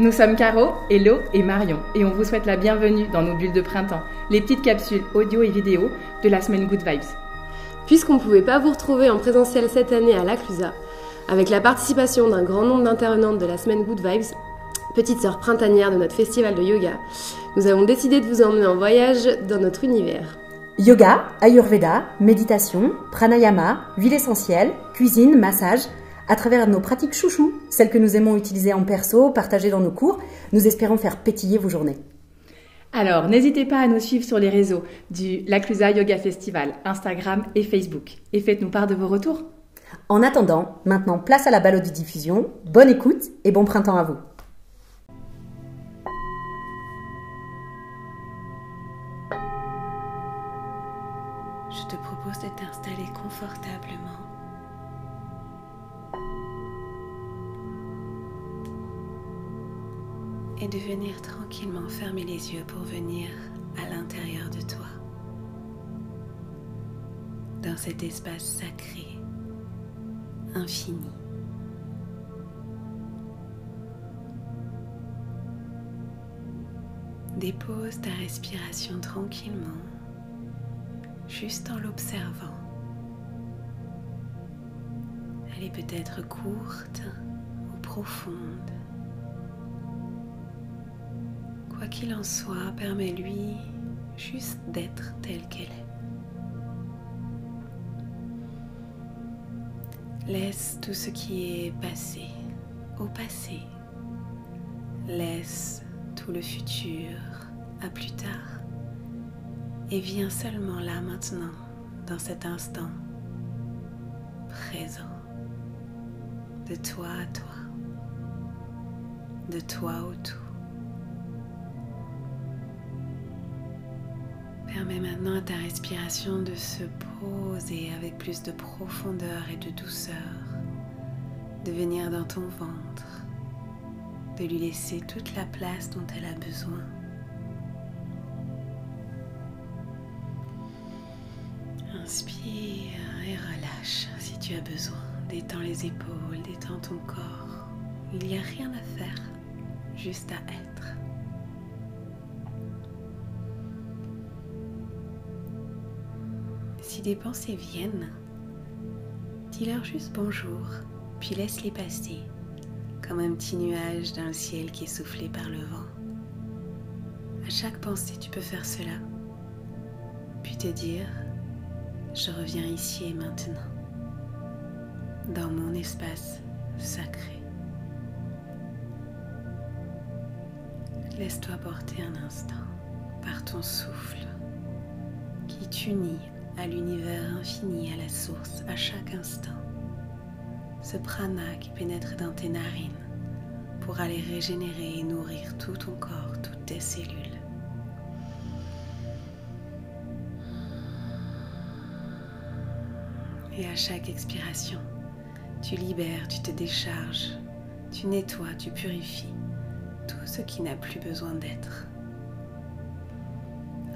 Nous sommes Caro, Hello et Marion et on vous souhaite la bienvenue dans nos bulles de printemps, les petites capsules audio et vidéo de la semaine Good Vibes. Puisqu'on ne pouvait pas vous retrouver en présentiel cette année à l'Aclusa, avec la participation d'un grand nombre d'intervenantes de la semaine Good Vibes, petite sœur printanière de notre festival de yoga, nous avons décidé de vous emmener en voyage dans notre univers. Yoga, Ayurveda, méditation, pranayama, huile essentielle, cuisine, massage, à travers nos pratiques chouchou, celles que nous aimons utiliser en perso, partager dans nos cours, nous espérons faire pétiller vos journées. Alors, n'hésitez pas à nous suivre sur les réseaux du L'Aclusa Yoga Festival, Instagram et Facebook. Et faites-nous part de vos retours. En attendant, maintenant place à la diffusion. Bonne écoute et bon printemps à vous. Sacré, infini. Dépose ta respiration tranquillement, juste en l'observant. Elle est peut-être courte ou profonde. Quoi qu'il en soit, permets-lui juste d'être telle qu'elle est. Laisse tout ce qui est passé au passé. Laisse tout le futur à plus tard. Et viens seulement là maintenant, dans cet instant présent, de toi à toi, de toi au tout. Permets maintenant à ta respiration de se poser avec plus de profondeur et de douceur, de venir dans ton ventre, de lui laisser toute la place dont elle a besoin. Inspire et relâche si tu as besoin. Détends les épaules, détends ton corps. Il n'y a rien à faire, juste à être. Si des pensées viennent, dis-leur juste bonjour, puis laisse-les passer, comme un petit nuage dans le ciel qui est soufflé par le vent. À chaque pensée, tu peux faire cela, puis te dire, je reviens ici et maintenant, dans mon espace sacré. Laisse-toi porter un instant par ton souffle qui t'unit à l'univers infini, à la source, à chaque instant. Ce prana qui pénètre dans tes narines pour aller régénérer et nourrir tout ton corps, toutes tes cellules. Et à chaque expiration, tu libères, tu te décharges, tu nettoies, tu purifies tout ce qui n'a plus besoin d'être.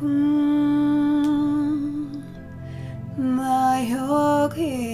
from my yoke.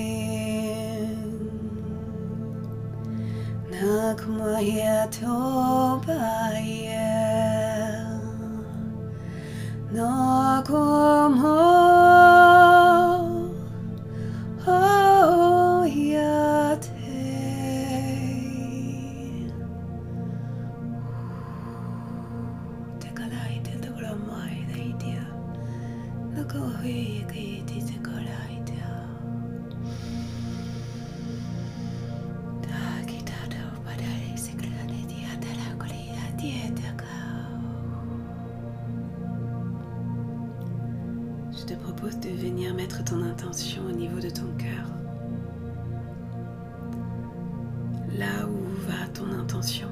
Je te propose de venir mettre ton intention au niveau de ton cœur. Là où va ton intention,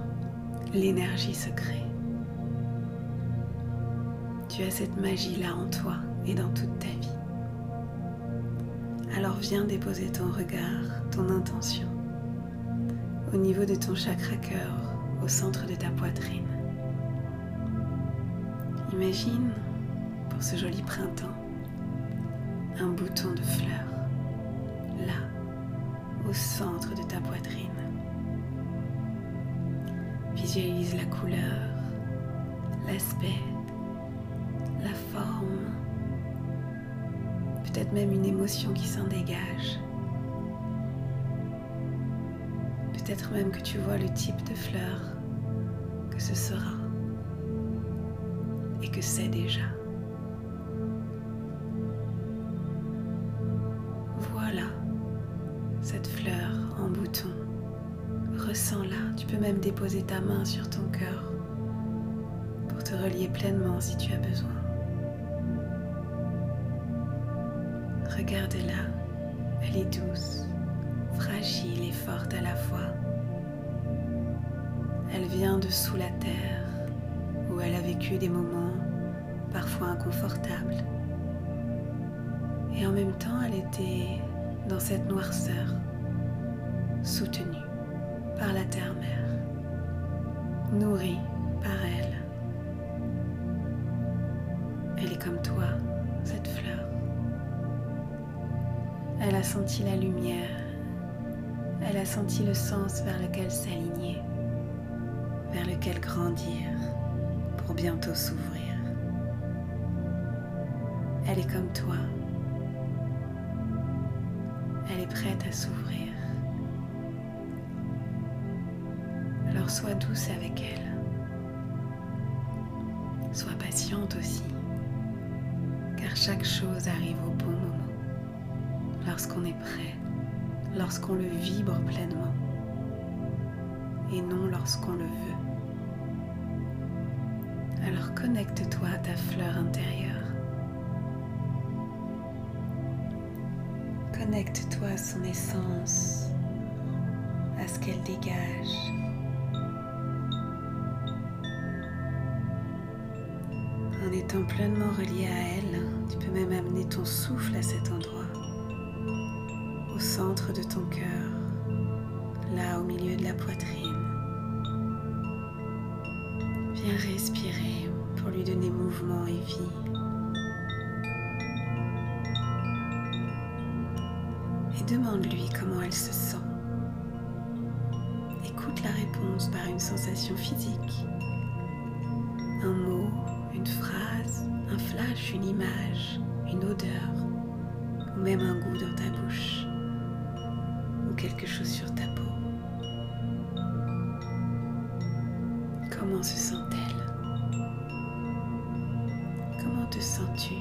l'énergie se crée. Tu as cette magie-là en toi et dans toute ta vie. Alors viens déposer ton regard, ton intention au niveau de ton chakra cœur, au centre de ta poitrine. Imagine, pour ce joli printemps, un bouton de fleur, là, au centre de ta poitrine. Visualise la couleur, l'aspect, même une émotion qui s'en dégage. Peut-être même que tu vois le type de fleur que ce sera et que c'est déjà. Voilà cette fleur en bouton. Ressens-la. Tu peux même déposer ta main sur ton cœur pour te relier pleinement si tu as besoin. Regarde-la. Elle est douce, fragile et forte à la fois. Elle vient de sous la terre où elle a vécu des moments parfois inconfortables. Et en même temps, elle était dans cette noirceur, soutenue par la terre-mère, nourrie par elle. Elle est comme toi, Elle a senti la lumière, elle a senti le sens vers lequel s'aligner, vers lequel grandir pour bientôt s'ouvrir. Elle est comme toi, elle est prête à s'ouvrir. Alors sois douce avec elle. Sois patiente aussi, car chaque chose arrive au bon moment, lorsqu'on est prêt, lorsqu'on le vibre pleinement, et non lorsqu'on le veut. Alors connecte-toi à ta fleur intérieure. Connecte-toi à son essence, à ce qu'elle dégage. En étant pleinement relié à elle, tu peux même amener ton souffle à cet endroit, au centre de ton cœur, là au milieu de la poitrine. Viens respirer pour lui donner mouvement et vie. Et demande-lui comment elle se sent. Écoute la réponse par une sensation physique. Un mot, une phrase, un flash, une image, une odeur, ou même un goût dans ta bouche, quelque chose sur ta peau. Comment se sent-elle? Comment te sens-tu?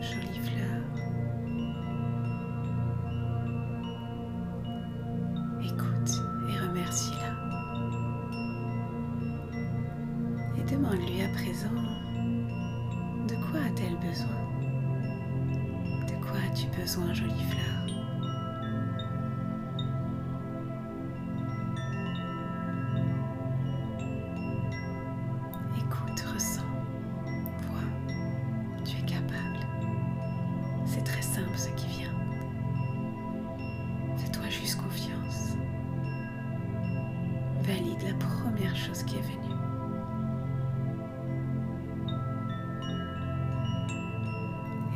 Jolie fleur. Écoute et remercie-la. Et demande-lui à présent, de quoi a-t-elle besoin? As-tu besoin, jolie fleur Écoute, ressens, vois, tu es capable. C'est très simple ce qui vient. Fais-toi juste confiance. Valide la première chose qui est venue.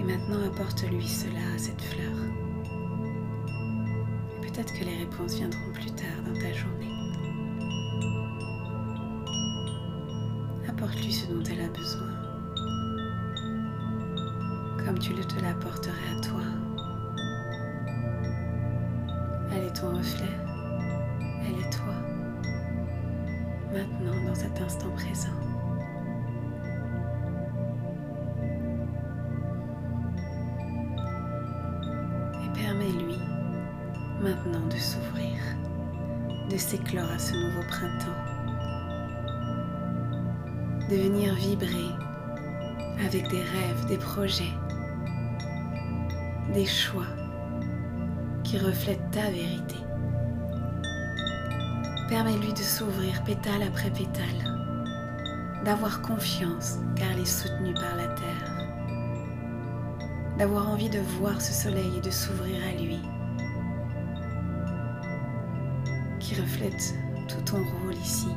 Et maintenant apporte-lui cela à cette fleur. Peut-être que les réponses viendront plus tard dans ta journée. Apporte-lui ce dont elle a besoin. Comme tu le te l'apporterais à toi. Elle est ton reflet. Elle est toi. Maintenant, dans cet instant présent. De s'ouvrir, de s'éclore à ce nouveau printemps, de venir vibrer avec des rêves, des projets, des choix qui reflètent ta vérité. Permets-lui de s'ouvrir pétale après pétale, d'avoir confiance car elle est soutenue par la terre, d'avoir envie de voir ce soleil et de s'ouvrir à lui, reflète tout ton rôle ici,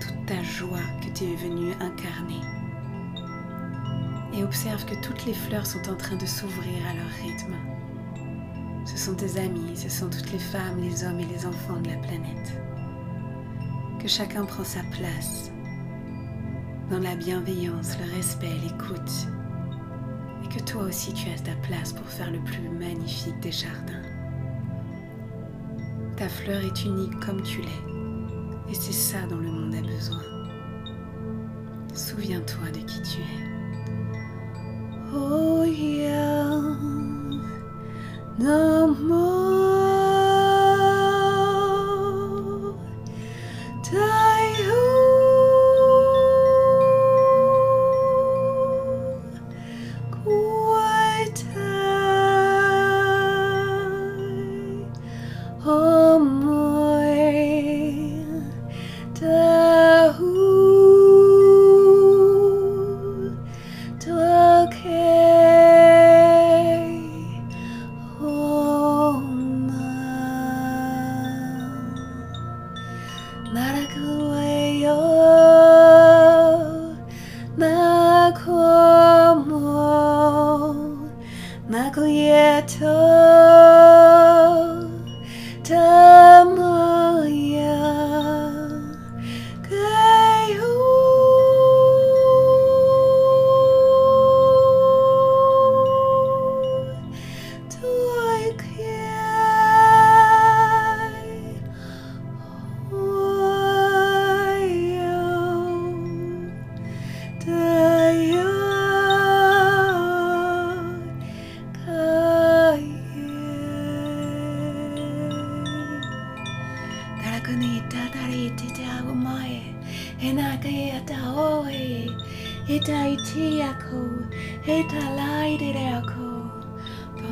toute ta joie que tu es venu incarner. Et observe que toutes les fleurs sont en train de s'ouvrir à leur rythme. Ce sont tes amis, ce sont toutes les femmes, les hommes et les enfants de la planète. Que chacun prend sa place dans la bienveillance, le respect, l'écoute. Et que toi aussi tu as ta place pour faire le plus magnifique des jardins. Ta fleur est unique comme tu l'es. Et c'est ça dont le monde a besoin. Souviens-toi de qui tu es.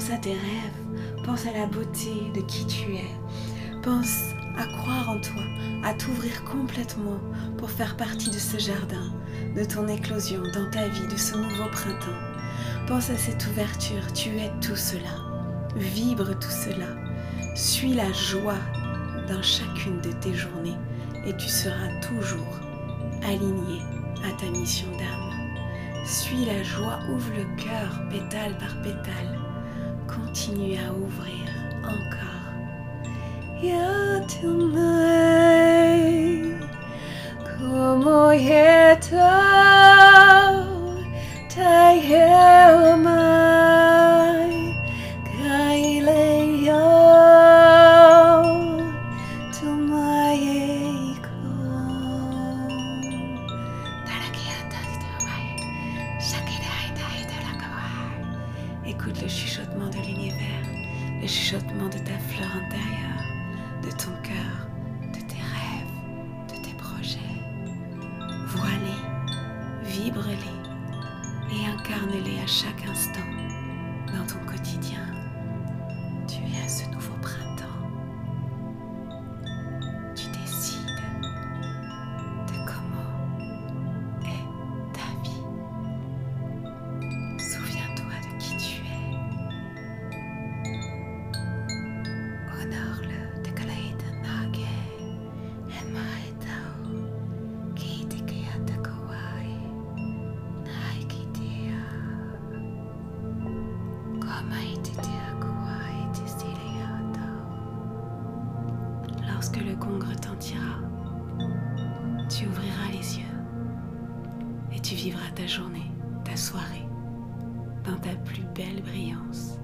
Pense à tes rêves, pense à la beauté de qui tu es. Pense à croire en toi, à t'ouvrir complètement pour faire partie de ce jardin, de ton éclosion dans ta vie, de ce nouveau printemps. Pense à cette ouverture, tu es tout cela. Vibre tout cela. Suis la joie dans chacune de tes journées et tu seras toujours aligné à ta mission d'âme. Suis la joie, ouvre le cœur pétale par pétale. Continue à ouvrir encore. Écoute le chuchotement de l'univers, le chuchotement de ta fleur intérieure, de ton cœur, le gong retentira, tu ouvriras les yeux et tu vivras ta journée, ta soirée dans ta plus belle brillance,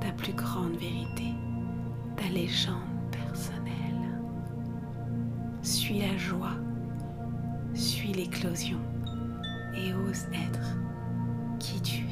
ta plus grande vérité, ta légende personnelle. Suis la joie, suis l'éclosion et ose être qui tu es.